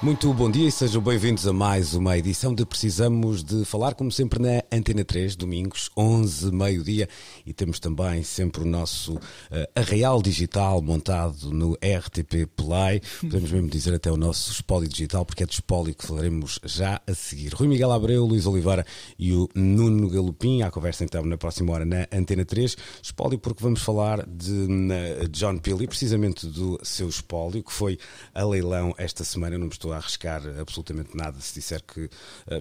Muito bom dia e sejam bem-vindos a mais uma edição de Precisamos de Falar, como sempre na Antena 3, domingos, 11, meio-dia, e temos também sempre o nosso uh, arraial digital montado no RTP Play, podemos mesmo dizer até o nosso espólio digital, porque é de espólio que falaremos já a seguir. Rui Miguel Abreu, Luís Oliveira e o Nuno Galopim, à conversa então na próxima hora na Antena 3, espólio porque vamos falar de uh, John Peel e precisamente do seu espólio, que foi a leilão esta semana, eu não me estou a arriscar absolutamente nada se disser que uh,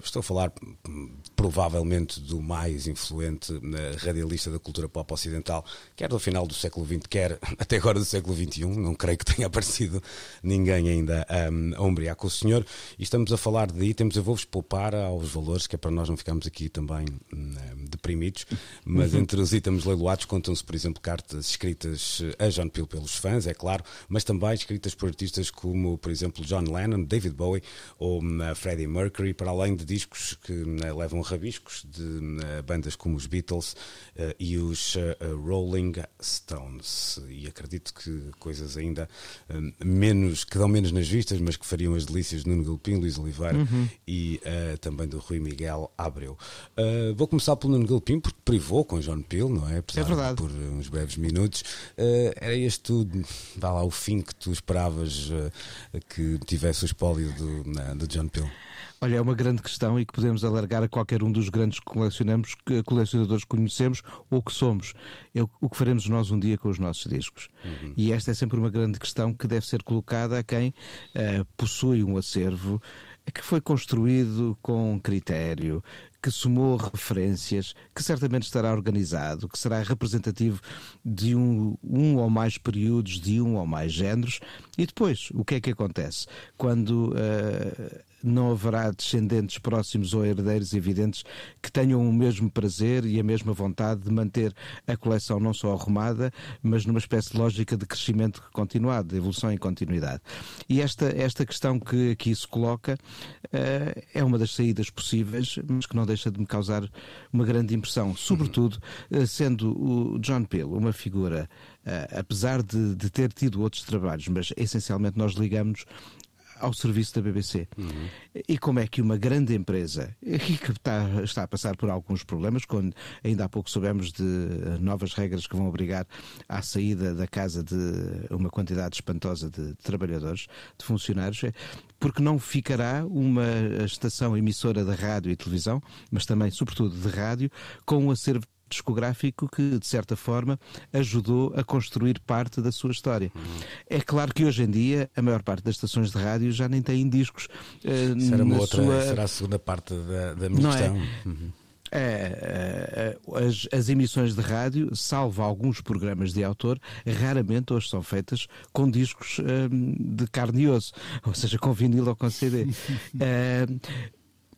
estou a falar hum, provavelmente do mais influente uh, radialista da cultura pop ocidental, quer do final do século XX, quer até agora do século XXI. Não creio que tenha aparecido ninguém ainda um, a ombrear com o senhor. E estamos a falar de itens, eu vou-vos poupar aos valores, que é para nós não ficarmos aqui também um, deprimidos, mas Uhum. entre os itens leiloados contam-se, por exemplo, cartas escritas a John Peel pelos fãs, é claro, mas também escritas por artistas como, por exemplo, John Lennon, David Bowie ou uh, Freddie Mercury, para além de discos que uh, levam rabiscos de uh, bandas como os Beatles uh, e os uh, Rolling Stones. E acredito que coisas ainda menos, que dão menos nas vistas, mas que fariam as delícias de Nuno Galpim, Luís Oliveira Uhum. e uh, também do Rui Miguel Abreu. Uh, vou começar pelo Nuno Galpim, porque privou com John Peel, não é? Apesar É verdade. de por uns breves minutos. Uh, era este vá lá, o fim que tu esperavas que tivesse o do, do John Peel? Olha, é uma grande questão e que podemos alargar a qualquer um dos grandes colecionamos, colecionadores que conhecemos ou que somos. É o, que faremos nós um dia com os nossos discos. E esta é sempre uma grande questão que deve ser colocada a quem eh, possui um acervo que foi construído com critério, que somou referências, que certamente estará organizado, que será representativo de um, um ou mais períodos, de um ou mais géneros. E depois, o que é que acontece? Quando eh, não haverá descendentes próximos ou herdeiros evidentes que tenham o mesmo prazer e a mesma vontade de manter a coleção não só arrumada, mas numa espécie de lógica de crescimento continuado, de evolução e continuidade. E esta, esta questão que aqui se coloca eh, é uma das saídas possíveis, mas que não deixa de me causar uma grande impressão, sobretudo eh, sendo o John Peel uma figura, eh, apesar de, de ter tido outros trabalhos, mas essencialmente nós ligamos ao serviço da BBC. E como é que uma grande empresa, que está, está a passar por alguns problemas, quando ainda há pouco soubemos de novas regras que vão obrigar à saída da casa de uma quantidade espantosa de trabalhadores, de funcionários, é porque não ficará uma estação emissora de rádio e televisão, mas também, sobretudo, de rádio, com um acervo discográfico que, de certa forma, ajudou a construir parte da sua história. É claro que hoje em dia a maior parte das estações de rádio já nem têm discos eh, Isso era uma outra, sua... será a segunda parte da, da minha Não é? questão. Uhum. É, é, as, as emissões de rádio, salvo alguns programas de autor, raramente hoje são feitas com discos hum, de carne e osso, ou seja, com vinil ou com CD.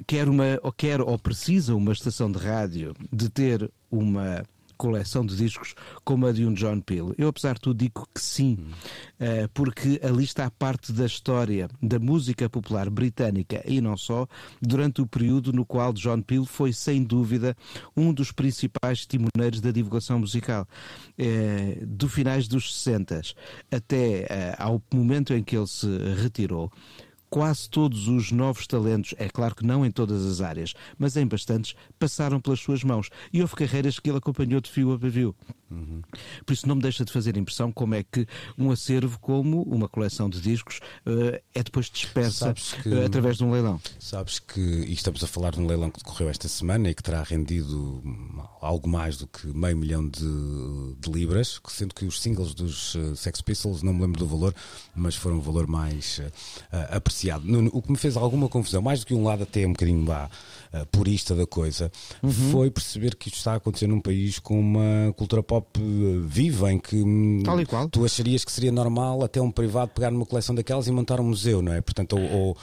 Quer, uma, ou quer ou precisa uma estação de rádio de ter uma coleção de discos como a de um John Peel. Eu, apesar de tudo, digo que sim, eh, porque ali está parte da história da música popular britânica e não só, durante o período no qual John Peel foi, sem dúvida, um dos principais timoneiros da divulgação musical. Eh, do finais dos 60 até eh, ao momento em que ele se retirou, quase todos os novos talentos, é claro que não em todas as áreas, mas em bastantes, passaram pelas suas mãos. E houve carreiras que ele acompanhou de fio a pavio. Por isso não me deixa de fazer impressão como é que um acervo como uma coleção de discos eh, é depois dispersa que- eh, através de um leilão. Sabes que, e estamos a falar de um leilão que decorreu esta semana e que terá rendido hum, algo mais do que meio milhão de, de libras, sendo que os singles dos eh, Sex Pistols, não me lembro do valor, mas foram um valor mais eh, apreciado associado. Nuno, o que me fez alguma confusão, mais do que um lado até um bocadinho lá, uh, purista da coisa, uhum. foi perceber que isto está a acontecer num país com uma cultura pop uh, viva, em que hum, Tal e qual. tu acharias que seria normal até um privado pegar numa coleção daquelas e montar um museu, não é? Portanto, ou, ou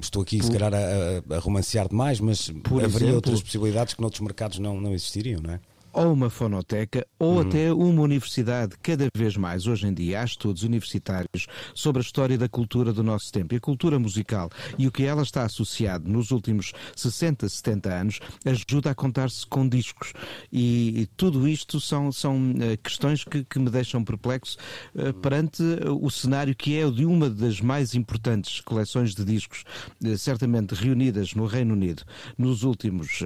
estou aqui Por... se calhar a, a, a romancear demais, mas Por haveria exemplo... outras possibilidades que noutros mercados não, não existiriam, não é? Ou uma fonoteca ou uhum. até uma universidade. Cada vez mais, hoje em dia, há estudos universitários sobre a história da cultura do nosso tempo e a cultura musical e o que ela está associado nos últimos 60, 70 anos ajuda a contar-se com discos. E, e, tudo isto são, são uh, questões que, que, me deixam perplexo uh, perante o cenário que é o de uma das mais importantes coleções de discos, certamente reunidas no Reino Unido nos últimos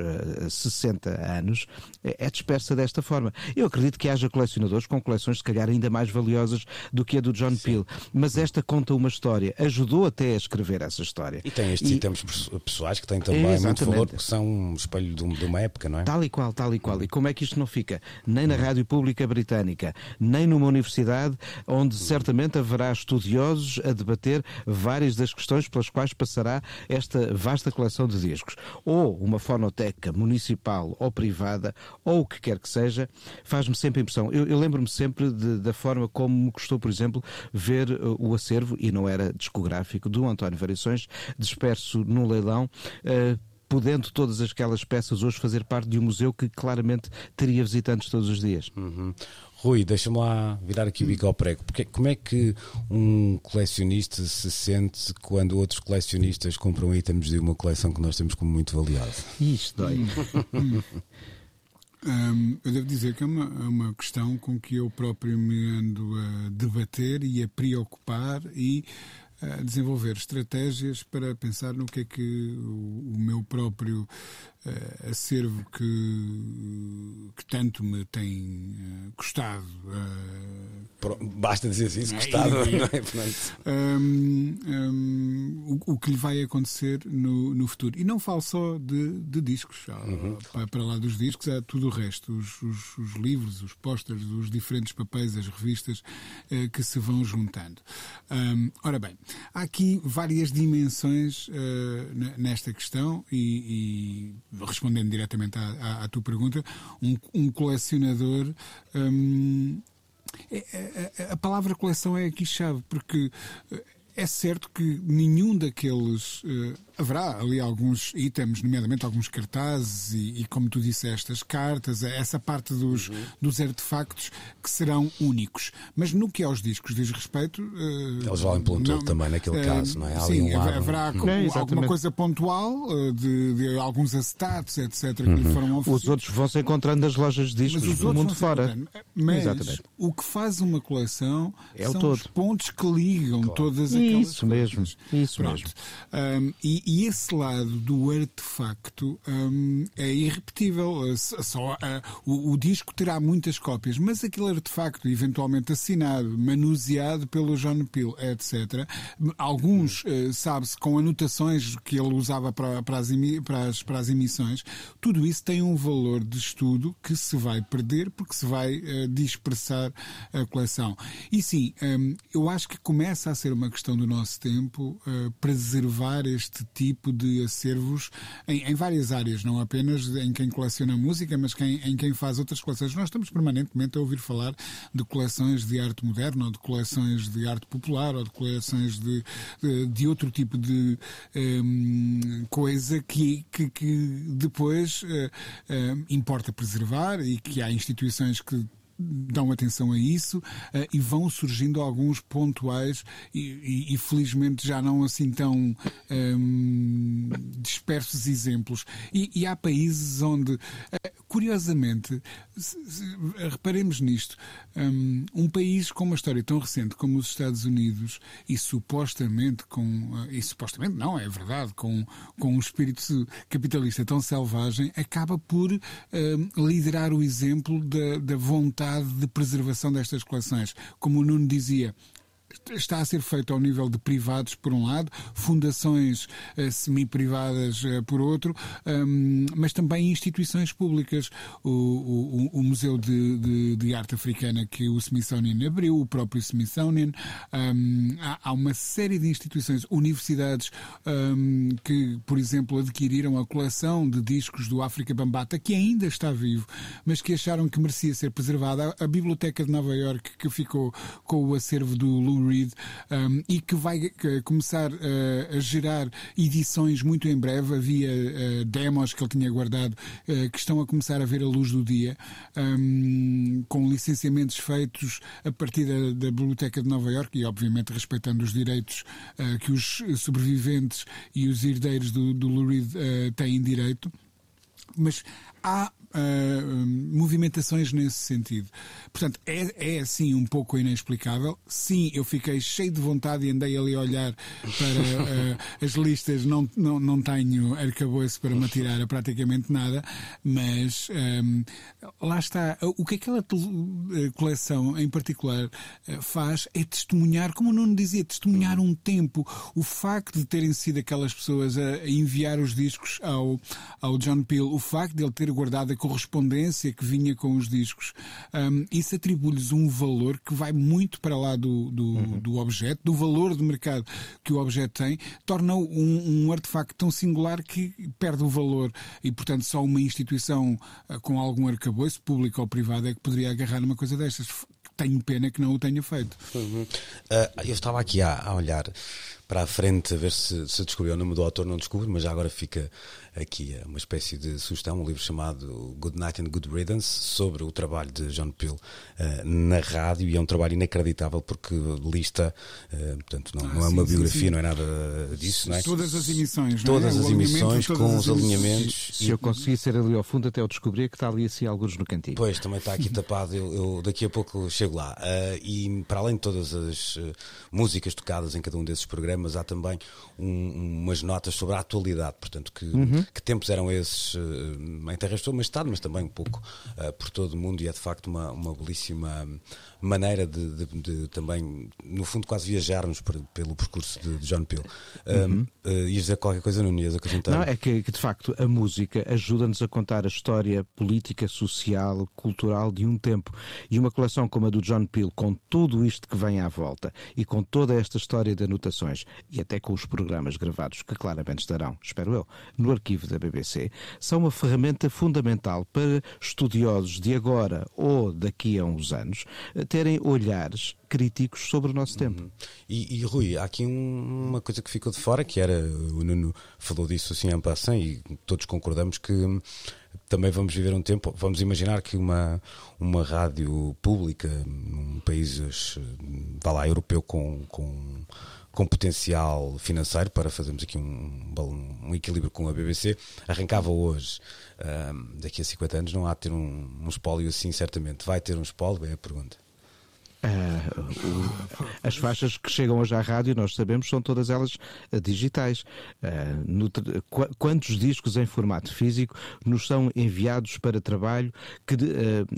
60 anos. É, é dispersa desta forma. Eu acredito que haja colecionadores com coleções, se calhar, ainda mais valiosas do que a do John Sim. Peel. Mas esta conta uma história, ajudou até a escrever essa história. E tem estes e... temos pessoais que têm também muito valor, porque são um espelho de uma época, não é? Tal e qual, tal e qual. E como é que isto não fica? Nem na Rádio Pública Britânica, nem numa universidade, onde certamente haverá estudiosos a debater várias das questões pelas quais passará esta vasta coleção de discos. Ou uma fonoteca municipal ou privada, ou o que quer que seja, faz-me sempre impressão. Eu, eu lembro-me sempre de, da forma como me custou, por exemplo, ver uh, o acervo, e não era discográfico, do António Variações, disperso num leilão. Uh, podendo todas aquelas peças hoje fazer parte de um museu que claramente teria visitantes todos os dias. Uhum. Rui, deixa-me lá virar aqui o bico ao prego. Porque, como é que um colecionista se sente quando outros colecionistas compram itens de uma coleção que nós temos como muito valiosa? Isto dói. Um, eu devo dizer que é uma, é uma questão com que eu próprio me ando a debater e a preocupar e a desenvolver estratégias para pensar no que é que o, o meu próprio uh, acervo que, que tanto me tem uh, custado. Uh, Basta dizer assim, isso, custado, não é? Um, um, o, o, que lhe vai acontecer no, no futuro. E não falo só de, de discos. Uhum. Para, para, lá dos discos há tudo o resto. Os, os, os livros, os pósteres, os diferentes papéis, as revistas que se vão juntando. Um, ora bem, há aqui várias dimensões nesta questão e, e respondendo diretamente à, à, à tua pergunta, um, um colecionador. Hum, é, é, é, a palavra coleção é aqui chave, porque é certo que nenhum daqueles. Uh, haverá ali alguns itens, nomeadamente alguns cartazes e, e, como tu disseste, as cartas, essa parte dos, uhum. dos artefactos que serão únicos. Mas no que aos discos diz respeito. Uh, Eles valem pelo todo também, naquele uh, caso, não é? Há sim, um haverá é, alguma coisa pontual de, de, alguns acetatos, etc., que uhum. lhe foram oferecidos. Os outros vão se encontrando nas lojas de discos do mundo fora. Mas exatamente. o que faz uma coleção é são os pontos que ligam claro. todas aquelas isso mesmo, isso Pronto. mesmo. Um, e, e, esse lado do artefacto um, é irrepetível. Só, uh, o, o, disco terá muitas cópias, mas aquele artefacto, eventualmente assinado, manuseado pelo John Peel, etc., alguns, uh, sabe-se, com anotações que ele usava para, para, as, para, as, para as emissões, tudo isso tem um valor de estudo que se vai perder porque se vai uh, dispersar a coleção. E sim, um, eu acho que começa a ser uma questão do nosso tempo uh, preservar este tipo de acervos em, em, várias áreas, não apenas em quem coleciona música, mas quem, em quem faz outras coleções. Nós estamos permanentemente a ouvir falar de coleções de arte moderna, ou de coleções de arte popular, ou de coleções de, de, de outro tipo de um, coisa que, que, que depois uh, uh, importa preservar e que há instituições que dão atenção a isso uh, e vão surgindo alguns pontuais e, e, e, felizmente já não assim tão um, ehm, dispersos exemplos. E, e, há países onde, uh, curiosamente, se, se, reparemos nisto, um, um, país com uma história tão recente como os Estados Unidos e supostamente com, uh, e supostamente não, é verdade, com, com um espírito capitalista tão selvagem, acaba por liderar o exemplo da, da vontade vontade de preservação destas coleções. Como o Nuno dizia, está a ser feito ao nível de privados, por um lado, fundações uh, semi-privadas, uh, por outro, um, mas também instituições públicas. O, o, o Museu de, de, de, Arte Africana que o Smithsonian abriu, o próprio Smithsonian. Um, há, há, uma série de instituições, universidades um, que, por exemplo, adquiriram a coleção de discos do África Bambata, que ainda está vivo, mas que acharam que merecia ser preservada. A, a Biblioteca de Nova York, que ficou com o acervo do Lou Reed um, e que vai uh, começar uh, a gerar edições muito em breve. Havia uh, demos que ele tinha guardado que estão a começar a ver a luz do dia, um, com licenciamentos feitos a partir da, da, Biblioteca de Nova York e, obviamente, respeitando os direitos que os sobreviventes e os herdeiros do, do Lou Reed têm direito. Mas há uh, movimentações nesse sentido. Portanto, é, é assim um pouco inexplicável. Sim, eu fiquei cheio de vontade e andei ali a olhar para uh, as listas. Não, não, não tenho arcabouço para me atirar a praticamente nada, mas um, lá está. O que aquela coleção em particular faz é testemunhar, como o Nuno dizia, testemunhar um tempo. O facto de terem sido aquelas pessoas a enviar os discos ao, ao John Peel, o facto de ele ter guardado a correspondência que vinha com os discos, um, isso atribui-lhes um valor que vai muito para lá do, do, uhum. do, objeto, do valor de mercado que o objeto tem, torna-o um, um, artefacto tão singular que perde o valor e, portanto, só uma instituição uh, com algum arcabouço, público ou privado, é que poderia agarrar numa coisa destas. Tenho pena que não o tenha feito. Uhum. Uh, eu estava aqui a, a olhar para a frente a ver se, se descobriu o nome do autor, não descubro, mas já agora fica aqui uma espécie de sugestão, um livro chamado Good Night and Good Riddance, sobre o trabalho de John Peel uh, na rádio, e é um trabalho inacreditável porque lista, uh, portanto, não, ah, não é uma sim, biografia, sim, sim. não é nada disso, não é? Todas as emissões, Todas é? as emissões com os alinhamentos. Se, se eu conseguir ser ali ao fundo, até eu descobrir que está ali assim alguns no cantinho. Pois, também está aqui tapado, eu, eu, daqui a pouco chego lá. Uh, e para além de todas as músicas tocadas em cada um desses programas, há também um, umas notas sobre a atualidade, portanto, que, uhum. Que tempos eram esses uh, em terras do Estado, mas também um pouco uh, por todo o mundo, e é de facto uma, uma belíssima maneira de, de, de, também, no fundo, quase viajarmos por, pelo percurso de, de John Peel. Uhum. Uh, ias dizer qualquer coisa, não ias acrescentar? Não, é que, que de facto a música ajuda-nos a contar a história política, social, cultural de um tempo. E uma coleção como a do John Peel, com tudo isto que vem à volta e com toda esta história de anotações e até com os programas gravados, que claramente estarão, espero eu, no arquivo da BBC, são uma ferramenta fundamental para estudiosos de agora ou daqui a uns anos terem olhares críticos sobre o nosso tempo. Uhum. E, e, Rui, há aqui um, uma coisa que ficou de fora, que era, o Nuno falou disso assim em passant e todos concordamos que também vamos viver um tempo, vamos imaginar que uma, uma rádio pública num país, vá lá, europeu com, com com potencial financeiro para fazermos aqui um, um equilíbrio com a BBC, arrancava hoje, um, daqui a 50 anos, não há de ter um, um espólio assim, certamente. Vai ter um espólio? É a pergunta. Uh, as faixas que chegam hoje à rádio, nós sabemos, são todas elas uh, digitais. Uh, no, qu quantos discos em formato físico nos são enviados para trabalho, que,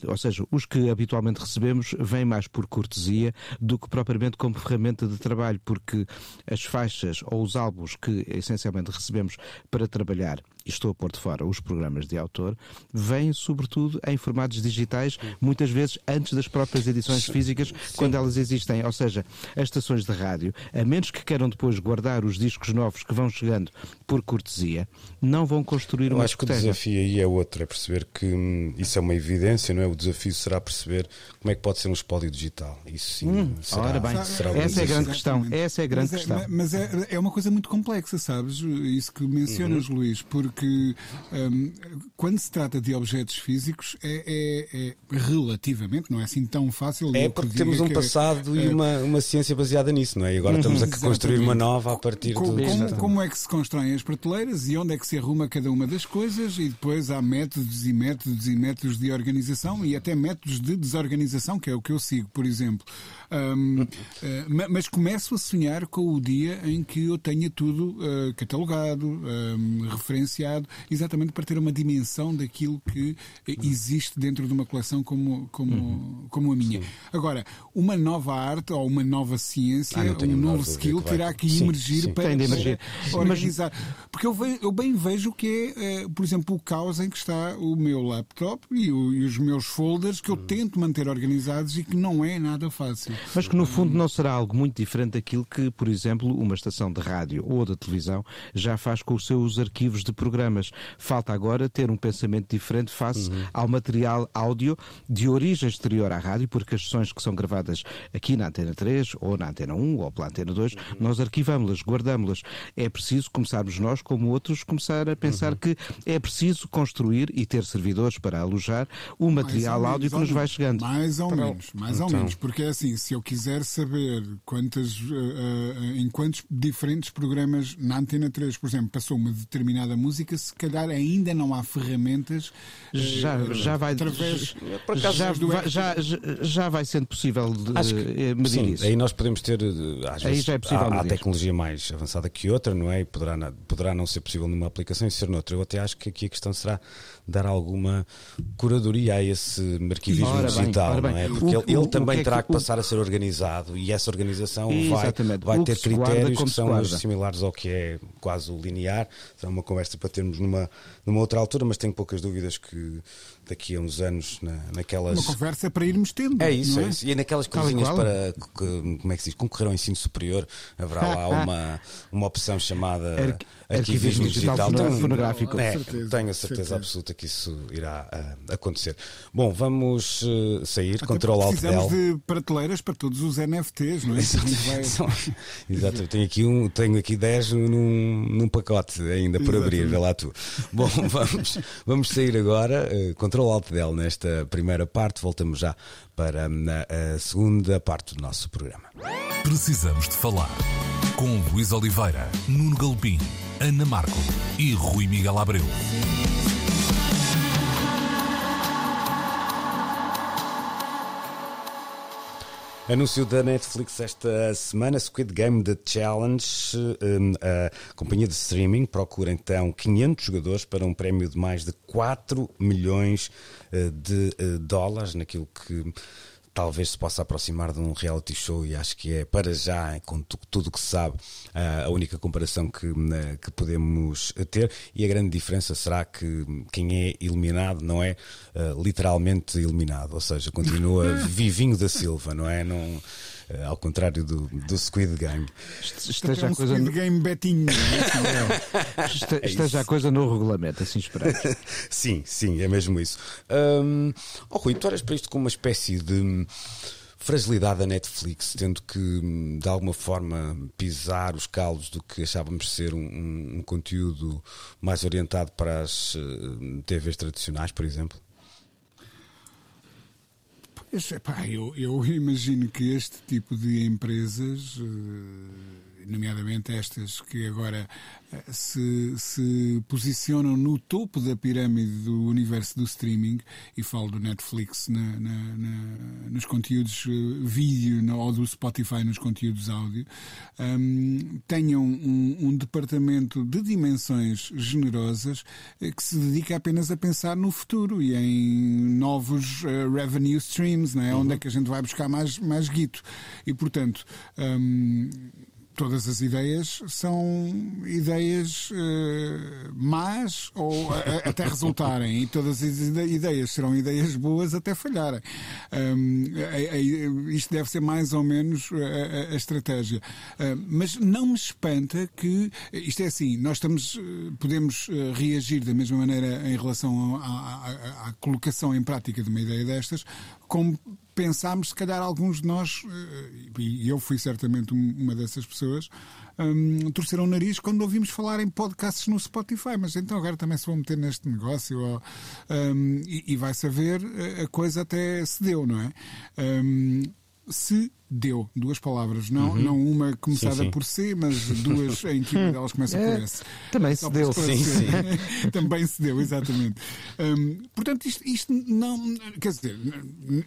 ou seja, os que habitualmente recebemos vêm mais por cortesia do que propriamente como ferramenta de trabalho, porque as faixas ou os álbuns que essencialmente recebemos para trabalhar e estou a pôr de fora os programas de autor, vêm sobretudo em formatos digitais, muitas vezes antes das próprias edições Sim. físicas, Sim. quando elas existem. Ou seja, as estações de rádio, a menos que queiram depois guardar os discos novos que vão chegando por cortesia, não vão construir Eu uma acho que o desafio aí é outro, é perceber que hum, isso é uma evidência, não é? O desafio será perceber como é que pode ser um espólio digital. Isso sim hum, será, ora bem, será essa é a grande questão. Essa é a grande mas questão. É, mas é, é uma coisa muito complexa, sabes? Isso que mencionas, uhum. Luís, porque porque um, quando se trata de objetos físicos é, é, é, relativamente, não é assim tão fácil. É porque temos um passado é, e uma, uma ciência baseada nisso, não é? E agora estamos a construir uma nova a partir como, do. Como, como é que se constroem as prateleiras e onde é que se arruma cada uma das coisas e depois há métodos e métodos e métodos de organização e até métodos de desorganização, que é o que eu sigo, por exemplo. Um, uh, mas começo a sonhar com o dia em que eu tenha tudo uh, catalogado, um, referenciado exatamente para ter uma dimensão daquilo que existe dentro de uma coleção como, como, uhum. como a minha. Sim. Agora, uma nova arte ou uma nova ciência, ah, um novo skill terá que sim, emergir sim. para, emergir. organizar. Porque eu, eu, bem vejo que é, por exemplo, o caos em que está o meu laptop e, o, e os meus folders que eu hum. tento manter organizados e que não é nada fácil. Mas que no fundo não será algo muito diferente daquilo que, por exemplo, uma estação de rádio ou de televisão já faz com os seus arquivos de programas. Falta agora ter um pensamento diferente face uhum. ao material áudio de origem exterior à rádio, porque as sessões que são gravadas aqui na Antena 3 ou na Antena 1 ou pela Antena 2, uhum. nós arquivamos-las, guardamos-las. É preciso começarmos nós, como outros, começar a pensar uhum. que é preciso construir e ter servidores para alojar o material áudio que nos vai chegando. Mais ou menos, mais então. ou menos, porque é assim, se eu quiser saber quantas, uh, uh, em quantos diferentes programas na Antena 3, por exemplo, passou uma determinada música, se calhar ainda não há ferramentas já, uh, já vai através já, vai, já, já vai sendo possível de, Acho que, medir sim, isso. Aí nós podemos ter às vezes, aí já é possível há, há tecnologia mais avançada que outra, não é? E poderá, poderá não ser possível numa aplicação e ser noutra. Eu até acho que aqui a questão será dar alguma curadoria a esse arquivismo ora digital, bem, não é? Porque o, ele, ele também que é terá que, que passar a ser organizado e essa organização vai, vai ter critérios que são similares ao que é quase o linear. Será uma conversa para termos numa, numa outra altura, mas tenho poucas dúvidas que daqui a uns anos na, naquelas. Uma conversa para irmos tendo. É isso, é? é? isso. E naquelas coisinhas para como é que se diz, concorrer ao ensino superior, haverá lá uma, uma opção chamada arquivismo digital. Tenho, fonográfico. É, tenho a certeza absoluta que isso irá uh, acontecer. Bom, vamos uh, sair, Até control alt Precisamos de prateleiras para todos os NFTs, não é? Exato. Exato. Eu tenho aqui, um, tenho aqui 10 num, num pacote ainda por abrir, vê lá tu. Bom, vamos, vamos sair agora. Uh, Control Alt Del nesta primeira parte. Voltamos já para hum, a segunda parte do nosso programa. Precisamos de falar com Luís Oliveira, Nuno Galpim, Ana Marco e Rui Miguel Abreu. Anúncio da Netflix esta semana, Squid Game The Challenge. Hum, a companhia de streaming procura então 500 jogadores para um prémio de mais de 4 milhões de eh, dólares, naquilo que talvez se possa aproximar de um reality show e acho que é, para já, com tudo o que se sabe, a única comparação que, que podemos ter. E a grande diferença será que quem é eliminado não é literalmente eliminado, ou seja, continua vivinho da Silva, não é? Não, ao contrário do, do Squid Game. Esteja é um a coisa Squid no... Game Betinho. É, é esteja a coisa no regulamento, assim esperamos. sim, sim, é mesmo isso. Um, oh, Rui, tu olhas para isto como uma espécie de fragilidade da Netflix, tendo que de alguma forma pisar os calos do que achávamos ser um, um, um conteúdo mais orientado para as uh, eh, TVs tradicionais, por exemplo? Eu, eu imagino que este tipo de empresas, eh, nomeadamente estas que agora se, se posicionam no topo da pirâmide do universo do streaming, e falo do Netflix na, na, na, nos conteúdos eh, vídeo ou do Spotify nos conteúdos áudio, um, tenham um, um, departamento de dimensões generosas eh, que se dedica apenas a pensar no futuro e em novos uh, revenue streams, não é? Uhum. onde é que a gente vai buscar mais, mais guito. E, portanto, um, todas as ideias são ideias uh, más ou a, até resultarem e todas as ideias serão ideias boas até falharem. Um, é, isto deve ser mais ou menos a, a estratégia. Uh, mas não me espanta que isto é assim, nós estamos, podemos reagir da mesma maneira em relação à colocação em prática de uma ideia destas, como pensámos, se calhar alguns de nós, eh, e eu fui certamente uma dessas pessoas, um, torceram o nariz quando ouvimos falar em podcasts no Spotify, mas então agora também se vão meter neste negócio ou, um, e, e vai saber, a coisa até se deu, não é? Um, se deu, duas palavras, não, uhum. não uma começada sim, sim. por C, mas duas em que uma delas começa por S. Também se deu, sim, sim. Também se deu, exatamente. Um, portanto, isto, isto não. Quer dizer,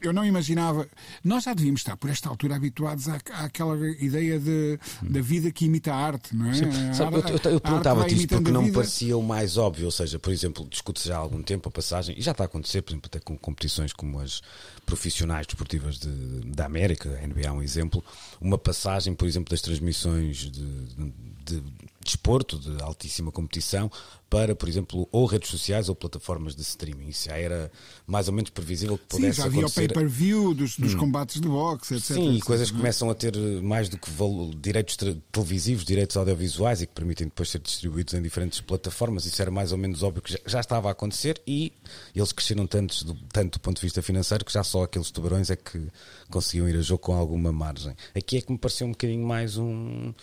eu não imaginava. Nós já devíamos estar, por esta altura, habituados à, àquela ideia de, da vida que imita a arte, não é? Sabe, eu, eu, eu perguntava-te isto porque não me parecia o mais óbvio, ou seja, por exemplo, discute-se já há algum tempo a passagem, e já está a acontecer, por exemplo, até com competições como as profissionais desportivas de, da América, a NBA é um exemplo, uma passagem, por exemplo, das transmissões de, de, de desporto, de altíssima competição, para, por exemplo, ou redes sociais ou plataformas de streaming. Isso já era mais ou menos previsível que pudesse Sim, já havia acontecer. o pay-per-view dos, dos hum. combates de boxe, etc. Sim, etc, e coisas que começam a ter mais do que direitos televisivos, direitos audiovisuais e que permitem depois ser distribuídos em diferentes plataformas. Isso era mais ou menos óbvio que já, já estava a acontecer e eles cresceram tanto do, tanto do ponto de vista financeiro que já só aqueles tubarões é que conseguiam ir a jogo com alguma margem. Aqui é que me pareceu um bocadinho mais um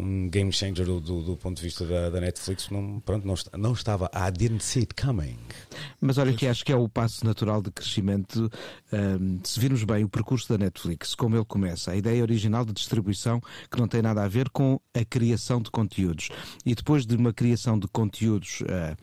um game changer do, do, do, ponto de vista da, da Netflix, não, pronto, não, não, estava. I didn't see it coming. Mas olha que acho que é o passo natural de crescimento. Um, se virmos bem o percurso da Netflix, como ele começa, a ideia original de distribuição que não tem nada a ver com a criação de conteúdos. E depois de uma criação de conteúdos uh,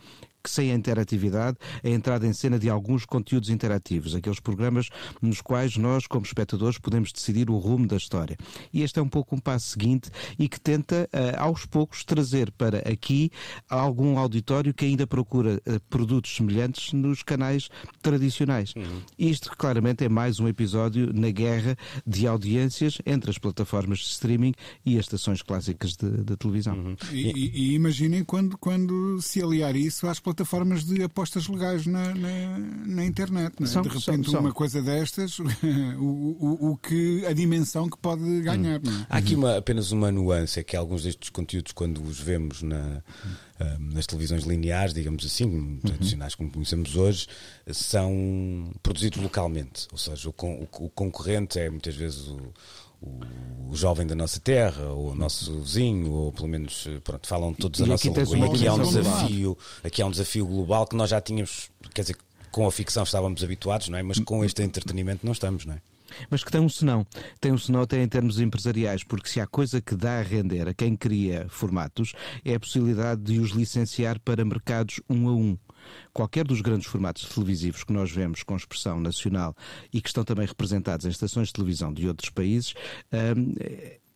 que sem a interatividade, a entrada em cena de alguns conteúdos interativos, aqueles programas nos quais nós, como espectadores, podemos decidir o rumo da história. E este é um pouco um passo seguinte e que tenta, uh, aos poucos, trazer para aqui algum auditório que ainda procura uh, produtos semelhantes nos canais tradicionais. Uhum. Isto, claramente, é mais um episódio na guerra de audiências entre as plataformas de streaming e as estações clássicas de, de televisão. Uhum. E, e, e, imaginem quando, quando se aliar isso às plataformas plataformas de apostas legais na, na, na internet. É? São, de repente, são, uma são. coisa destas, o, o, o, que, a dimensão que pode ganhar. Hum. É? Há aqui uma, apenas uma nuance: é que alguns destes conteúdos, quando os vemos na. nas televisões lineares, digamos assim, uhum. tradicionais como conhecemos hoje, são produzidos localmente. Ou seja, o, o, o concorrente é muitas vezes o, o, jovem da nossa terra, ou o nosso vizinho, ou pelo menos pronto, falam todos e a nossa língua. E aqui há um desafio, aqui há um desafio global que nós já tínhamos, quer dizer, com a ficção estávamos habituados, não é? Mas com este entretenimento não estamos, não é? Mas que tem um senão. Tem um senão até em termos empresariais, porque se há coisa que dá a render a quem cria formatos é a possibilidade de os licenciar para mercados um a um qualquer dos grandes formatos televisivos que nós vemos com expressão nacional e que estão também representados em estações de televisão de outros países, hum,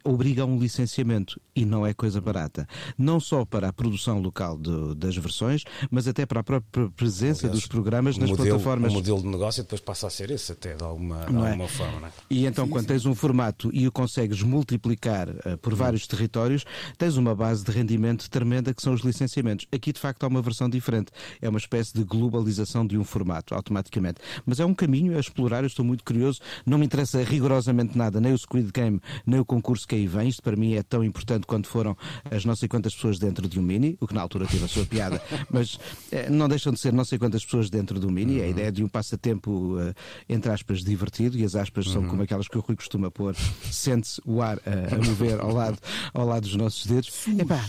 obriga a um licenciamento e não é coisa barata. Não só para a produção local de, das versões, mas até para a própria presença Aliás, dos programas nas modelo, plataformas. O modelo de negócio depois passa a ser esse até de alguma, de é? alguma é? forma. Não é? E então, sim, quando sim. tens um formato e o consegues multiplicar uh, por hum. vários territórios, tens uma base de rendimento tremenda que são os licenciamentos. Aqui, de facto, há uma versão diferente. É uma espécie de globalização de um formato, automaticamente. Mas é um caminho a explorar. Eu estou muito curioso. Não me interessa rigorosamente nada, nem o Squid Game, nem o concurso que aí vem. Isto para mim é tão importante quanto foram as não sei quantas pessoas dentro de um Mini, o que na altura teve a sua piada, mas eh, não deixam de ser não sei quantas pessoas dentro do Mini. Uhum. A ideia de um passatempo, uh, entre aspas, divertido, e as aspas uhum. são como aquelas que o Rui costuma pôr, sente-se o ar uh, a mover ao lado, ao lado dos nossos dedos. Sus, Epá,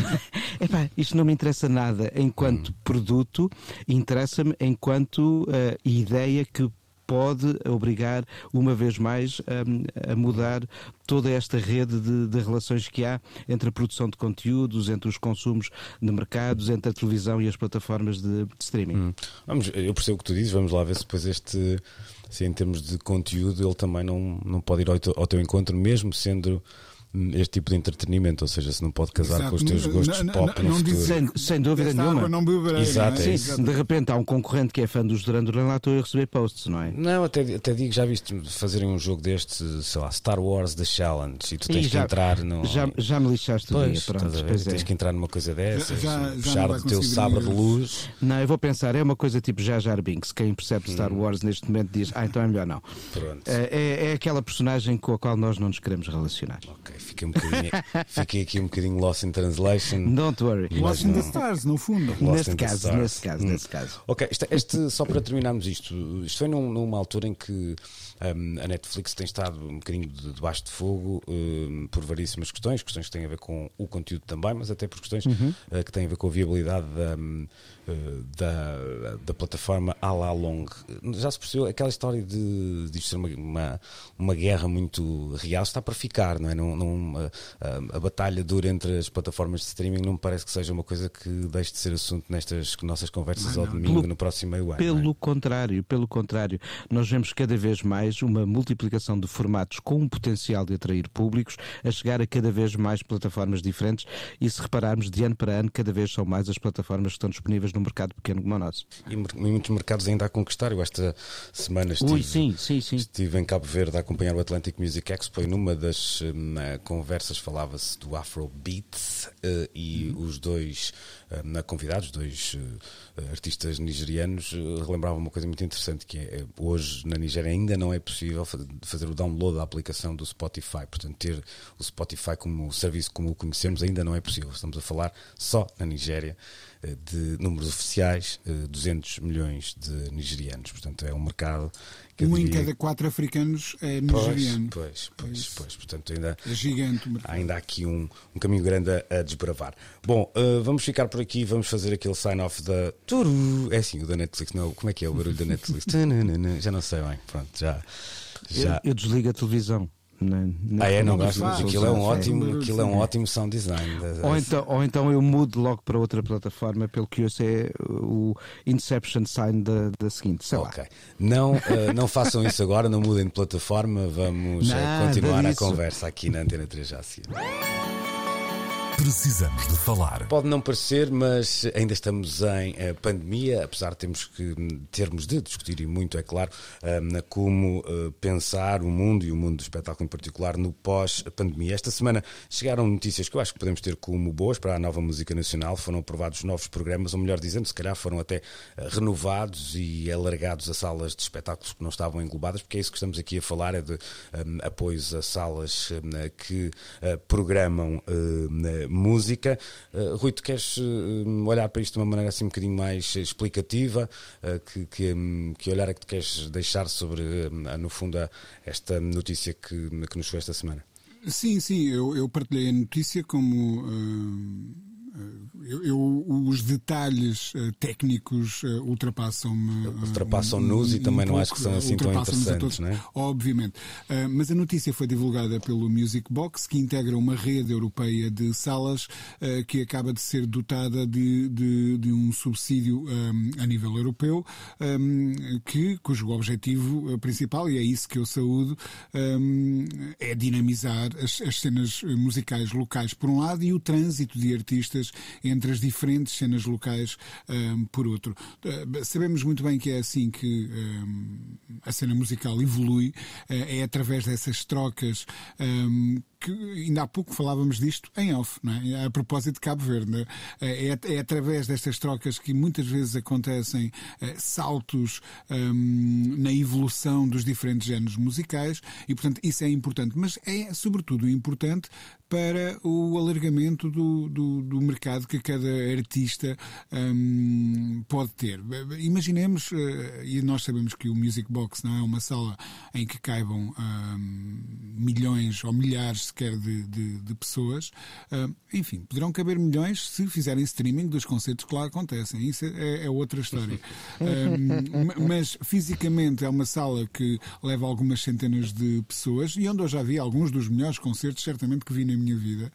Epá, isto não me interessa nada enquanto uhum. produto, interessa-me enquanto uh, ideia que pode obrigar, uma vez mais, a, a mudar toda esta rede de, de, relações que há entre a produção de conteúdos, entre os consumos de mercados, entre a televisão e as plataformas de, de streaming. Hum. Vamos, eu percebo o que tu dizes, vamos lá ver se depois este, se em termos de conteúdo, ele também não, não pode ir ao teu, ao teu encontro, mesmo sendo este tipo de entretenimento, ou seja, se não pode casar Exato. com os teus gostos não, pop não, no futuro. Sem, sem dúvida nenhuma. Não beberei, Exato, é? Sim, de repente há um concorrente que é fã dos Duran Duran lá estou a receber posts, não é? Não, até, até digo, já viste fazerem um jogo deste, sei lá, Star Wars The Challenge e tu tens e já, que entrar no. Já, já me lixaste o dia, pronto. Ver, tens é. que entrar numa coisa dessa, já, puxar o teu sabre de luz. Não, eu vou pensar, é uma coisa tipo Jar Jar Binks, quem percebe Star hum. Wars neste momento diz, ah, então é melhor não. Pronto. É, é, é aquela personagem com a qual nós não nos queremos relacionar. Ok, fica um bocadinho. Fiquei aqui um bocadinho lost in translation. Don't worry. Lost in the stars, no fundo. neste caso, neste caso, hum. neste caso. Ok, este, este, só para terminarmos isto, isto foi num, numa altura em que um, a Netflix tem estado um bocadinho de, debaixo de fogo um, por variíssimas questões, questões que têm a ver com o conteúdo também, mas até por questões uhum. uh, que têm a ver com a viabilidade da, um, da, da plataforma Ala Long. Já se percebeu aquela história de, de ser uma, uma, uma, guerra muito real, está para ficar, não é? Não, não a, a, batalha dura entre as plataformas de streaming não me parece que seja uma coisa que deixe de ser assunto nestas nossas conversas não, ao domingo pelo, no próximo meio ano. Pelo é? contrário, pelo contrário, nós vemos cada vez mais uma multiplicação de formatos com um potencial de atrair públicos a chegar a cada vez mais plataformas diferentes e se repararmos de ano para ano cada vez são mais as plataformas que estão disponíveis no mercado pequeno como o nosso. E muitos mercados ainda a conquistar. Eu esta semana estive, Ui, sim, sim, sim. estive em Cabo Verde a acompanhar o Atlantic Music Expo e numa das um, conversas falava-se do Afrobeat uh, e uhum. os dois uh, convidados, dois uh, artistas nigerianos, uh, relembravam uma coisa muito interessante que é hoje na Nigéria ainda não é possível fazer o download da aplicação do Spotify. Portanto, ter o Spotify como serviço como o conhecemos ainda não é possível. Estamos a falar só na Nigéria de números oficiais, 200 milhões de nigerianos. Portanto, é um mercado que um diria... em cada quatro africanos é nigeriano. Pois, pois, pois, pois. Portanto, ainda, é gigante ainda há aqui um, um caminho grande a, a desbravar. Bom, uh, vamos ficar por aqui, vamos fazer aquele sign-off da. Turu! É assim, o da Netflix, não, como é que é o barulho da Netflix? já não sei bem, pronto, já. já... Eu, eu desligo a televisão. Ah, é? Não gosto? Aquilo é um ótimo, aquilo é um ótimo sound design. Ou então, ou então eu mudo logo para outra plataforma, pelo que eu sei é o Inception Sign da, da seguinte. Sei ok. Lá. Não, uh, não façam isso agora, não mudem de plataforma, vamos uh, continuar a conversa aqui na Antena 3 já a seguir. Precisamos de falar. Pode não parecer, mas ainda estamos em uh, pandemia, apesar de termos que termos de discutir e muito, é claro, uh, como uh, pensar o mundo e o mundo do espetáculo em particular no pós-pandemia. Esta semana chegaram notícias que eu acho que podemos ter como boas para a nova música nacional. Foram aprovados novos programas, ou melhor dizendo, se calhar foram até renovados e alargados a salas de espetáculos que não estavam englobadas, porque é isso que estamos aqui a falar, é de um, apoios a salas um, que programam música. Uh, Rui, tu queres uh, olhar para isto de uma maneira assim um bocadinho mais explicativa? Uh, que, que, um, que olhar é que tu queres deixar sobre, no fundo, esta notícia que, que nos foi esta semana? Sim, sim, eu, eu partilhei a notícia como eu, eu, os detalhes uh, técnicos uh, ultrapassam-me. Ultrapassam-nos um, e também um não acho que são assim tão interessantes, não é? Obviamente. mas a notícia foi divulgada pelo Music Box, que integra uma rede europeia de salas que acaba de ser dotada de, de, de um subsídio a nível europeu, que, cujo objetivo principal, e é isso que eu saúdo, é dinamizar as, as cenas musicais locais, por um lado, e o trânsito de artistas entre as diferentes cenas locais um, por outro. Uh, sabemos muito bem que é assim que um, a cena musical evolui, uh, é através dessas trocas um, que ainda há pouco falávamos disto em off, é? a propósito de Cabo Verde. É? é, é, através destas trocas que muitas vezes acontecem é, saltos um, na evolução dos diferentes géneros musicais e, portanto, isso é importante. Mas é, sobretudo, importante para o alargamento do, do, do mercado que cada artista um, pode ter. Imaginemos, uh, e nós sabemos que o Music Box não é uma sala em que caibam um, milhões ou milhares sequer de, de, de pessoas. Uh, enfim, poderão caber milhões se fizerem streaming dos concertos que lá acontecem. Isso é, é outra história. Uh, mas fisicamente é uma sala que leva algumas centenas de pessoas e onde eu já vi alguns dos melhores concertos, certamente, que vi na minha vida.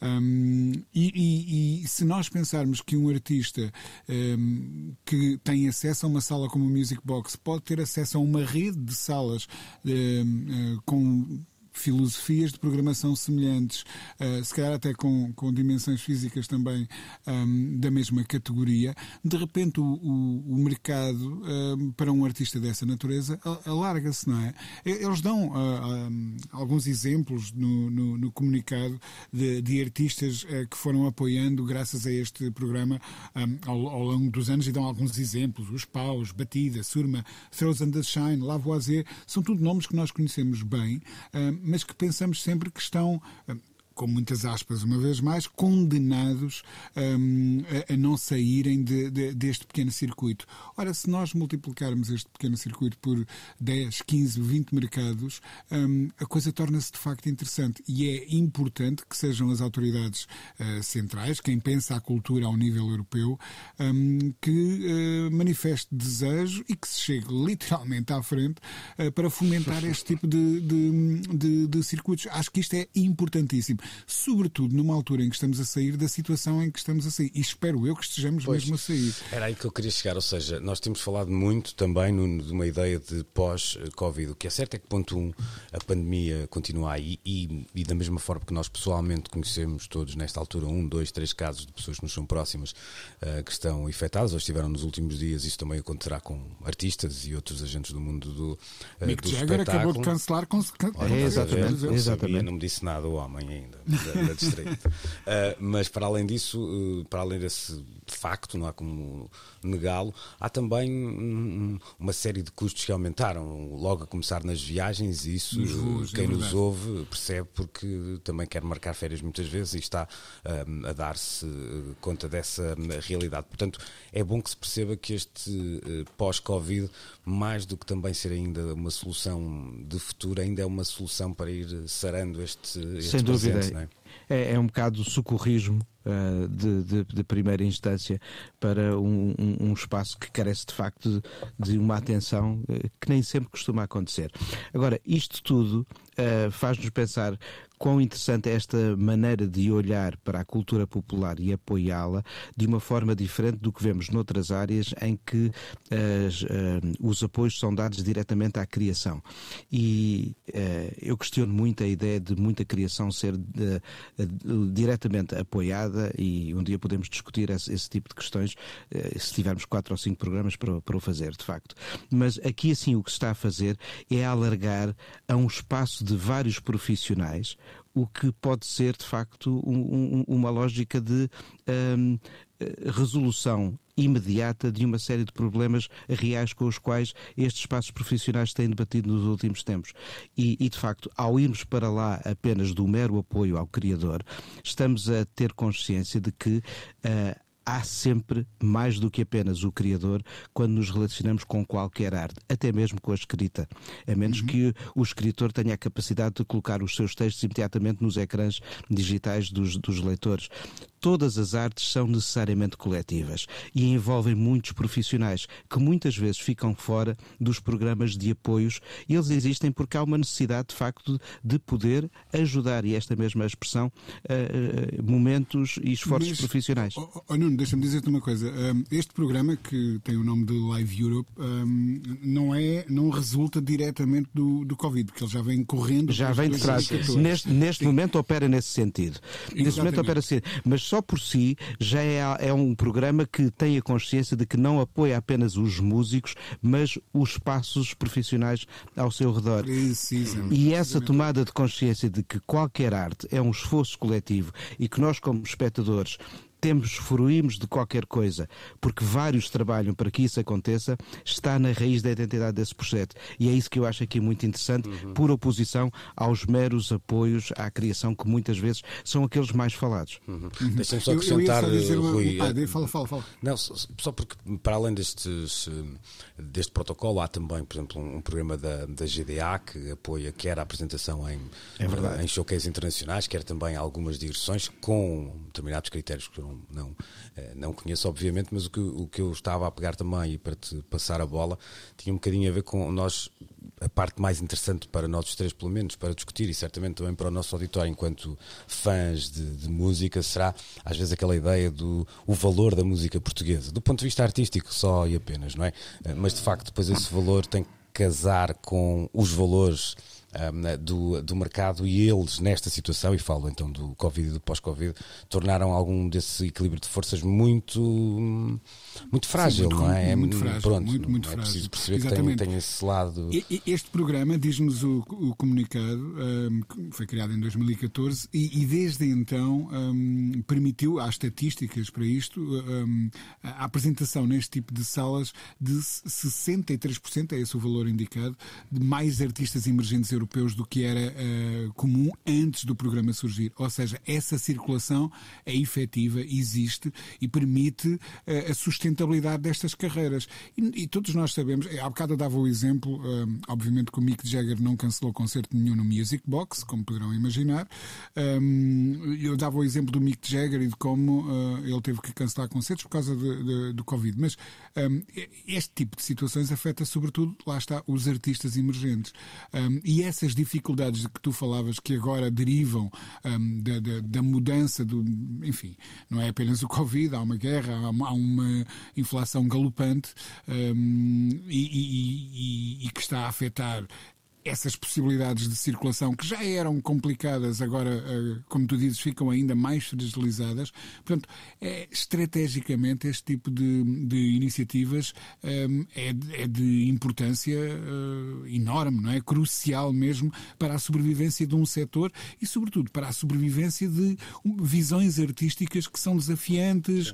Um, e, e, e, se nós pensarmos que um artista um, que tem acesso a uma sala como o Music Box pode ter acesso a uma rede de salas com filosofias de programação semelhantes, uh, se calhar até com, com dimensões físicas também um, da mesma categoria, de repente o, o, o mercado um, para um artista dessa natureza alarga-se, não é? Eles dão uh, um, alguns exemplos no, no, no comunicado de, de artistas uh, que foram apoiando graças a este programa ao, ao, longo dos anos e dão alguns exemplos. Os Paus, Batida, Surma, Throws and the Shine, Lavoisier, são tudo nomes que nós conhecemos bem mas que pensamos sempre que estão com muitas aspas, uma vez mais, condenados um, a, a, não saírem de, de, deste pequeno circuito. Ora, se nós multiplicarmos este pequeno circuito por 10, 15, 20 mercados, um, a coisa torna-se de facto interessante e é importante que sejam as autoridades uh, centrais, quem pensa a cultura ao nível europeu, um, que uh, manifeste desejo e que se chegue literalmente à frente uh, para fomentar este tipo de, de, de, de circuitos. Acho que isto é importantíssimo sobretudo numa altura em que estamos a sair da situação em que estamos a sair. E espero eu que estejamos pois, mesmo a sair. Era aí que eu queria chegar, ou seja, nós temos falado muito também no, de uma ideia de pós-Covid. O que é certo é que, ponto um, a pandemia continua aí e, e, da mesma forma que nós pessoalmente conhecemos todos nesta altura um, dois, três casos de pessoas que nos são próximas uh, que estão infectadas ou estiveram nos últimos dias, isso também acontecerá com artistas e outros agentes do mundo do, uh, Mick do Jagger espetáculo. acabou de cancelar com... Olha, é, exatamente, exatamente. não me disse nada o homem ainda da, da distrito. uh, mas para além disso, uh, para além desse facto, não há como negá-lo, há também um, uma série de custos que aumentaram, logo a começar nas viagens, e isso nos quem é nos ouve percebe porque também quer marcar férias muitas vezes e está um, a dar-se conta dessa realidade. Portanto, é bom que se perceba que este uh, pós-Covid, mais do que também ser ainda uma solução de futuro, ainda é uma solução para ir sarando este, este Sem presente, dúvida. É? É, um bocado socorrismo uh, de, de, de, primeira instância para um, um, um, espaço que carece de facto de, de uma atenção uh, que nem sempre costuma acontecer. Agora, isto tudo uh, faz-nos pensar quão interessante é esta maneira de olhar para a cultura popular e apoiá-la de uma forma diferente do que vemos noutras áreas em que as, uh, os apoios são dados diretamente à criação. E uh, eu questiono muito a ideia de muita criação ser uh, diretamente apoiada e um dia podemos discutir esse, esse tipo de questões se tivermos quatro ou cinco programas para, para o fazer, de facto. Mas aqui, assim, o que se está a fazer é alargar a um espaço de vários profissionais o que pode ser, de facto, um, um, uma lógica de um, resolução imediata de uma série de problemas reais com os quais estes espaços profissionais têm debatido nos últimos tempos. E, e, de facto, ao irmos para lá apenas do mero apoio ao Criador, estamos a ter consciência de que uh, há sempre mais do que apenas o criador quando nos relacionamos com qualquer arte, até mesmo com a escrita. A menos uhum. que o escritor tenha a capacidade de colocar os seus textos imediatamente nos ecrãs digitais dos, dos leitores todas as artes são necessariamente coletivas e envolvem muitos profissionais que muitas vezes ficam fora dos programas de apoios e eles existem porque há uma necessidade de facto de poder ajudar, e esta mesma expressão, uh, momentos e esforços Mas, profissionais. Oh, oh, Nuno, deixa-me dizer-te uma coisa. Este programa, que tem o nome de Live Europe, não, é, não resulta diretamente do, do Covid, porque ele já vem correndo. Já vem de trás. Neste, neste momento opera nesse sentido. Exatamente. Neste momento opera assim. Mas só por si já é, é um programa que tem a consciência de que não apoia apenas os músicos, mas os espaços profissionais ao seu redor. E essa tomada de consciência de que qualquer arte é um esforço coletivo e que nós, como espectadores, temos, fruímos de qualquer coisa, porque vários trabalham para que isso aconteça, está na raiz da identidade desse projeto. E é isso que eu acho aqui muito interessante, uhum. por oposição aos meros apoios à criação, que muitas vezes são aqueles mais falados. Uhum. Uhum. Deixa-me só acrescentar, eu, eu uma... Rui. Ah, fala, fala, fala. Não, só porque, para além destes, deste protocolo, há também, por exemplo, um, programa da, da GDA que apoia quer a apresentação em, é em showcase internacionais, quer também algumas digressões com determinados critérios que não, não, eh, não conheço, obviamente, mas o que, o que eu estava a pegar também e para te passar a bola tinha um bocadinho a ver com nós, a parte mais interessante para nós três, pelo menos, para discutir e certamente também para o nosso auditório, enquanto fãs de, de música, será às vezes aquela ideia do o valor da música portuguesa, do ponto de vista artístico só e apenas, não é? Eh, mas de facto, depois esse valor tem que casar com os valores um, do, do mercado e eles, nesta situação, e falo então do Covid e do pós-Covid, tornaram algum desse equilíbrio de forças muito, muito frágil, Sim, muito, não é? é muito frágil. Pronto, muito, muito é frágil. preciso perceber Exatamente. que tem, tem esse lado. Este programa, diz-nos o, o, comunicado, um, foi criado em 2014 e, e desde então um, permitiu, há estatísticas para isto, a apresentação neste tipo de salas de 63%, é esse o valor indicado, de mais artistas emergentes europeus europeus do que era uh, comum antes do programa surgir. Ou seja, essa circulação é efetiva, existe e permite uh, a sustentabilidade destas carreiras. E, e, todos nós sabemos, há bocado eu dava o exemplo, uh, obviamente que o Mick Jagger não cancelou concerto nenhum no Music Box, como poderão imaginar. Um, eu dava o exemplo do Mick Jagger e de como ele teve que cancelar concertos por causa do Covid. Mas um, este tipo de situações afeta sobretudo, lá está, os artistas emergentes. E essas dificuldades de que tu falavas, que agora derivam um, da, da, da, mudança do. Enfim, não é apenas o Covid, há uma guerra, há uma, há uma inflação galopante e, e, e, e que está a afetar essas possibilidades de circulação que já eram complicadas, agora, eh, como tu dizes, ficam ainda mais fragilizadas. Portanto, é, estrategicamente, este tipo de, de iniciativas um, é, é, de importância uh, enorme, não é? Crucial mesmo para a sobrevivência de um setor e, sobretudo, para a sobrevivência de visões artísticas que são desafiantes,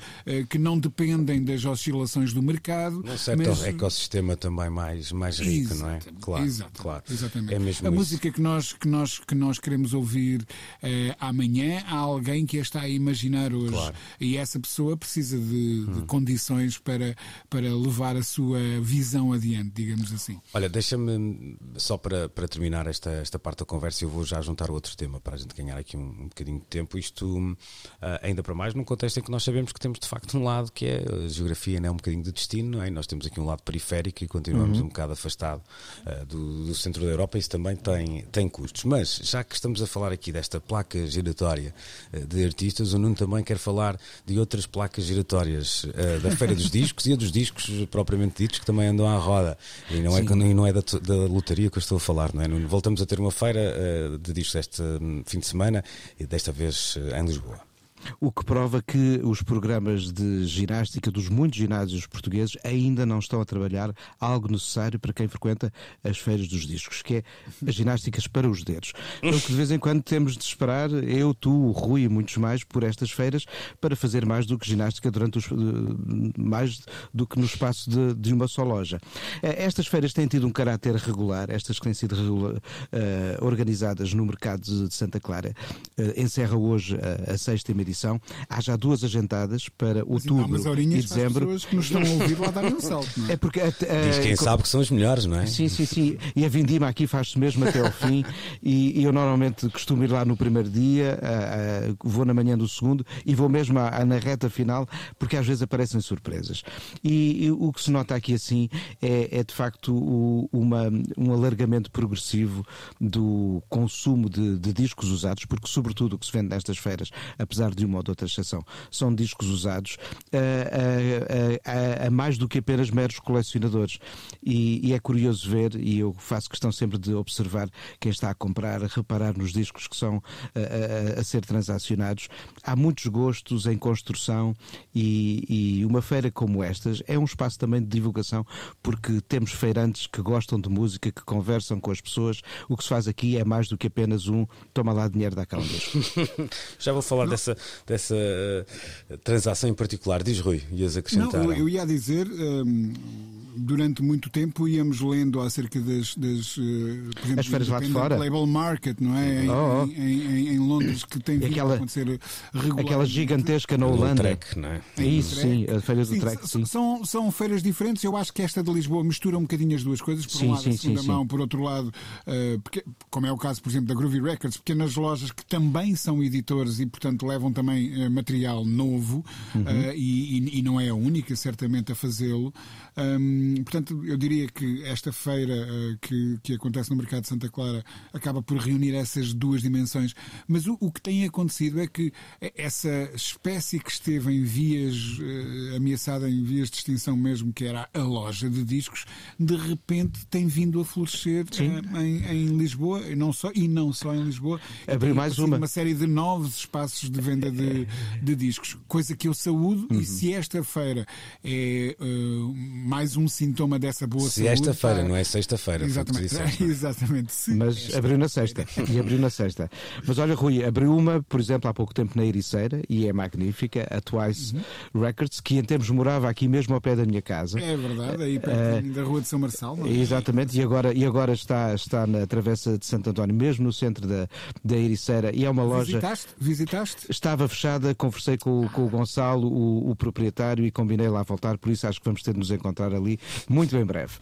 que não dependem das oscilações do mercado. Um setor mas... ecossistema também mais, mais rico, não é? Claro, Exato. claro. Exatamente. É mesmo a isso. música que nós, que, nós, que nós queremos ouvir uh, amanhã, há alguém que a está a imaginar hoje. Claro. E essa pessoa precisa de, hum. de, condições para, para levar a sua visão adiante, digamos assim. Olha, deixa-me, só para, para terminar esta, esta parte da conversa, eu vou já juntar outro tema para a gente ganhar aqui um, um bocadinho de tempo. Isto, uh, ainda para mais, num contexto em que nós sabemos que temos de facto um lado que é a geografia, não é um bocadinho de destino, é? nós temos aqui um lado periférico e continuamos uhum. um bocado afastado uh, do, do centro da Europa, isso também tem, tem custos. Mas, já que estamos a falar aqui desta placa giratória eh, de artistas, o Nuno também quer falar de outras placas giratórias uh, da Feira dos Discos e a dos discos propriamente ditos que também andam à roda. E não é, não é da, da lotaria que eu estou a falar, não é, Nuno? Voltamos a ter uma feira uh, de discos este hum, fim de semana e desta vez uh, em Lisboa. O que prova que os programas de ginástica dos muitos ginásios portugueses ainda não estão a trabalhar algo necessário para quem frequenta as feiras dos discos, que é as ginásticas para os dedos. Então de vez em quando temos de esperar, eu, tu, o Rui e muitos mais, por estas feiras para fazer mais do que ginástica durante os, mais do que no espaço de, de uma só loja. Eh, estas feiras têm tido um caráter regular, estas que têm sido uh, organizadas no mercado de Santa Clara. Uh, encerra hoje a, a sexta edição edição. Há já duas agendadas para outubro e dezembro. Para as pessoas que nos estão a ouvir lá darem um salto. Não é? é porque, Diz quem sabe que são os melhores, não é? Sim, sim, sim. E a vindima aqui faz-se mesmo até ao fim. E, e, eu normalmente costumo ir lá no primeiro dia, vou na manhã do segundo e vou mesmo à, na reta final, porque às vezes aparecem surpresas. E, e o que se nota aqui assim é, é de facto o, uma, um alargamento progressivo do consumo de, de discos usados, porque sobretudo o que se vende nestas feiras, apesar de de uma ou de outra exceção, são discos usados a, a, a, a mais do que apenas meros colecionadores. E, e, é curioso ver, e eu faço questão sempre de observar quem está a comprar, a reparar nos discos que são a, ser transacionados. Há muitos gostos em construção e, e uma feira como estas é um espaço também de divulgação, porque temos feirantes que gostam de música, que conversam com as pessoas. O que se faz aqui é mais do que apenas um toma lá dinheiro da cá um. Já vou falar dessa, dessa uh, transação em particular. Diz Rui, ias acrescentar. Não, eu ia dizer. Um, durante muito tempo íamos lendo acerca das, das uh, por exemplo, As feiras lá de fora. Label Market, não é? Em, oh, oh. Em, em, em, Londres, que tem vindo aquela, a acontecer regularmente. Aquela gigantesca na Holanda. Trek, não é? Isso, sim, a feira do Trek. Sim. São, são feiras diferentes. Eu acho que esta de Lisboa mistura um bocadinho as duas coisas. Por sim, um lado, sim, a segunda sim, mão, por outro lado, uh, porque, como é o caso, por exemplo, da Groovy Records, pequenas lojas que também são editores e, portanto, levam também uh, material novo uhum. e, e, e, não é a única, certamente, a fazê-lo. Um, portanto, eu diria que esta feira uh, que, que acontece no Mercado de Santa Clara acaba por reunir essas duas dimensões. Mas o, o que tem acontecido é que essa espécie que esteve em vias, uh, ameaçada em vias de extinção mesmo, que era a loja de discos, de repente tem vindo a florescer uh, em, em, Lisboa, e não só, e não só em Lisboa. Abriu mais uma. Uma série de novos espaços de venda de, de discos, coisa que eu saúdo, uhum. e se esta feira é mais um sintoma dessa boa Se saúde. esta-feira, pá. não é sexta-feira. Exatamente, disseste. exatamente. Sim. Mas abriu na sexta. E abriu na sexta. Mas olha, Rui, abriu uma, por exemplo, há pouco tempo na Ericeira, e é magnífica, a Twice Records, que em tempos morava aqui mesmo ao pé da minha casa. É verdade, aí pertinho da Rua de São Marçal. não é? Exatamente, e agora, e agora está, está na Travessa de Santo António, mesmo no centro da, da Ericeira, e é uma loja. Visitaste? Visitaste? Estava fechada, conversei com, o- com o Gonçalo, o, o proprietário, e combinei lá voltar, por isso acho que vamos ter de nos encontrar ali muito em breve.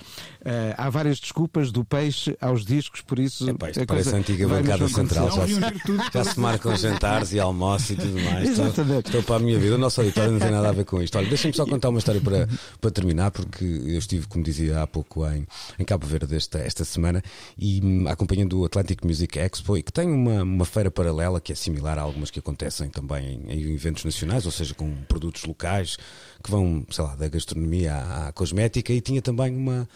Eh, há várias desculpas, do peixe aos discos, por isso. Epá, isto a parece coisa a antiga vai-nos bancada central. Já se, já se marcam jantares e almoços e tudo mais. Estou, Exatamente. estou para a minha vida. O nosso auditório não tem nada a ver com isto. Olha, deixa-me só contar uma história para, para terminar, porque eu estive, como dizia há pouco, em, em Cabo Verde esta, esta semana e hum, acompanhando o Atlantic Music Expo e que tem uma, uma feira paralela que é similar a algumas que acontecem também em, em eventos nacionais, ou seja, com produtos locais que vão, sei lá, da gastronomia à, à cosmética e tinha também uma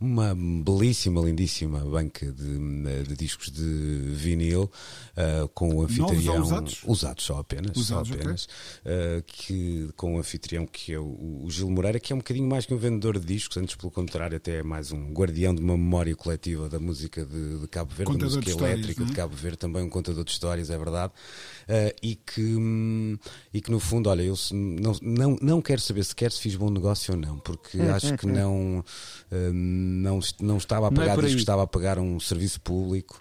uma belíssima, lindíssima banca de, de discos de vinil ah, com o anfitrião usados? usados só apenas, Usados, só apenas ah, que, com o anfitrião que é o, o Gil Moreira, que é um bocadinho mais que um vendedor de discos, antes pelo contrário, até é mais um guardião de uma memória coletiva da música de, de Cabo Verde, da Contador música de elétrica não é? de Cabo Verde, também um contador de histórias, é verdade, Ah, e, que, hum, e que no fundo, olha, eu se- não, não, não quero saber sequer se fiz bom negócio ou não, porque acho que não, hum, não, não estava a Não é pagar aí. discos, estava a pagar um serviço público.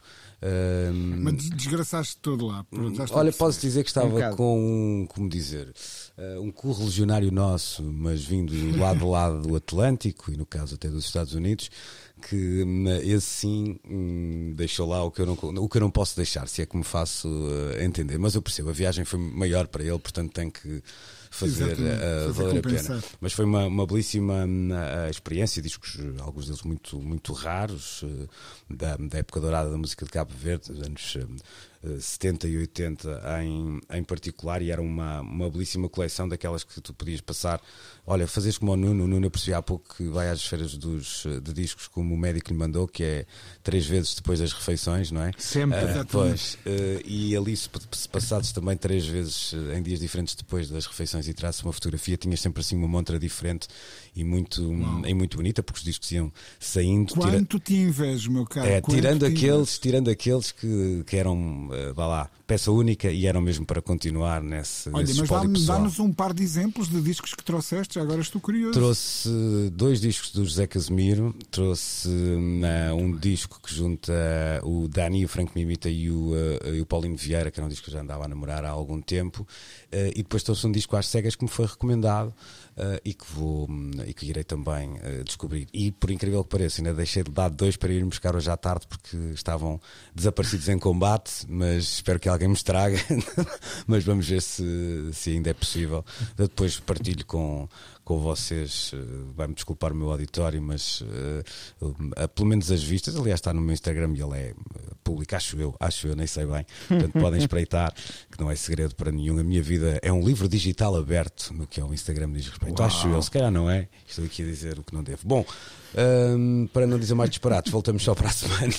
Mas desgraçaste todo lá. Olha, posso dizer que estava Um com um, como dizer, eh, um correligionário nosso, mas vindo do lado de lado do Atlântico, e no caso até dos Estados Unidos, que hum, esse sim hum, deixou lá o que, eu não, o que eu não posso deixar, se é que me faço eh, entender. Mas eu percebo, a viagem foi maior para ele, portanto tem que fazer fazer valer a pena. Mas foi uma, uma belíssima hum, eh, experiência, discos, alguns deles muito, muito raros, eh, da, da época dourada da música de Cabo Verde, anos eh, 70 e 80 em, em particular, e era uma, uma belíssima coleção daquelas que tu podias passar. Olha, fazes como o Nuno, o Nuno eu percebi há pouco que vai às feiras dos, eh, de discos como o médico lhe mandou, que é três vezes depois das refeições, não é? Sempre. Ah, Exatamente. pois, eh, e ali, se, se passados também três vezes eh, em dias diferentes depois das refeições e tirasse uma fotografia, tinhas sempre assim uma montra diferente e muito, e muito bonita, porque os discos iam saindo. tira- Quanto te invejo, meu caro. é, tirando aqueles, tirando aqueles que, que eram, eh, vá lá, peça única e eram mesmo para continuar nesse, Olha, mas dá-nos dá-nos um par de exemplos de discos que trouxeste, agora estou curioso. Trouxe dois discos do José Casimiro, trouxe eh, um disco que junta o Dani, o Franco Mimita e o, eh, e o Paulinho Vieira, que era um disco que eu já andava a namorar há algum tempo, eh, e depois trouxe um disco às cegas que me foi recomendado eh, e que vou hum, e que irei também eh, descobrir. E por incrível que pareça, ainda deixei de dar dois para ir buscar hoje à tarde porque estavam desaparecidos em combate, mas espero que alguém me estrague. mas vamos ver se, se ainda é possível. Depois partilho com, com vocês, eh, vai-me desculpar o meu auditório, mas eh, pelo menos as vistas, aliás, está no meu Instagram e ele é público, acho eu, acho eu, nem sei bem. Portanto, podem espreitar, que não é segredo para nenhum. A minha vida é um livro digital aberto no que é o Instagram diz respeito. Acho eu, se calhar não é. Estou aqui a dizer o que não devo. Bom, hum, para não dizer mais disparates, voltamos só para a semana,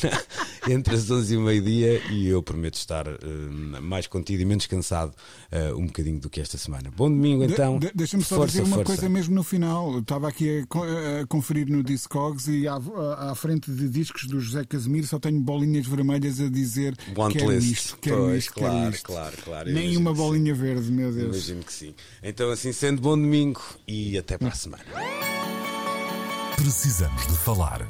entre as 11 e o meio-dia, e eu prometo estar hum, mais contido e menos cansado eh, um bocadinho do que esta semana. Bom domingo, De- então. de- Deixa-me só Força, dizer uma força. coisa mesmo no final. Eu estava aqui a, a conferir no Discogs e à, à- à frente de discos do José Casimiro só tenho bolinhas vermelhas a dizer Want quero list. isto, quero Pois, isto, claro, isto. claro, claro. Eu Nem uma bolinha verde, meu Deus. Imagino que sim. Então, assim sendo, bom domingo e até para a semana. Precisamos de falar.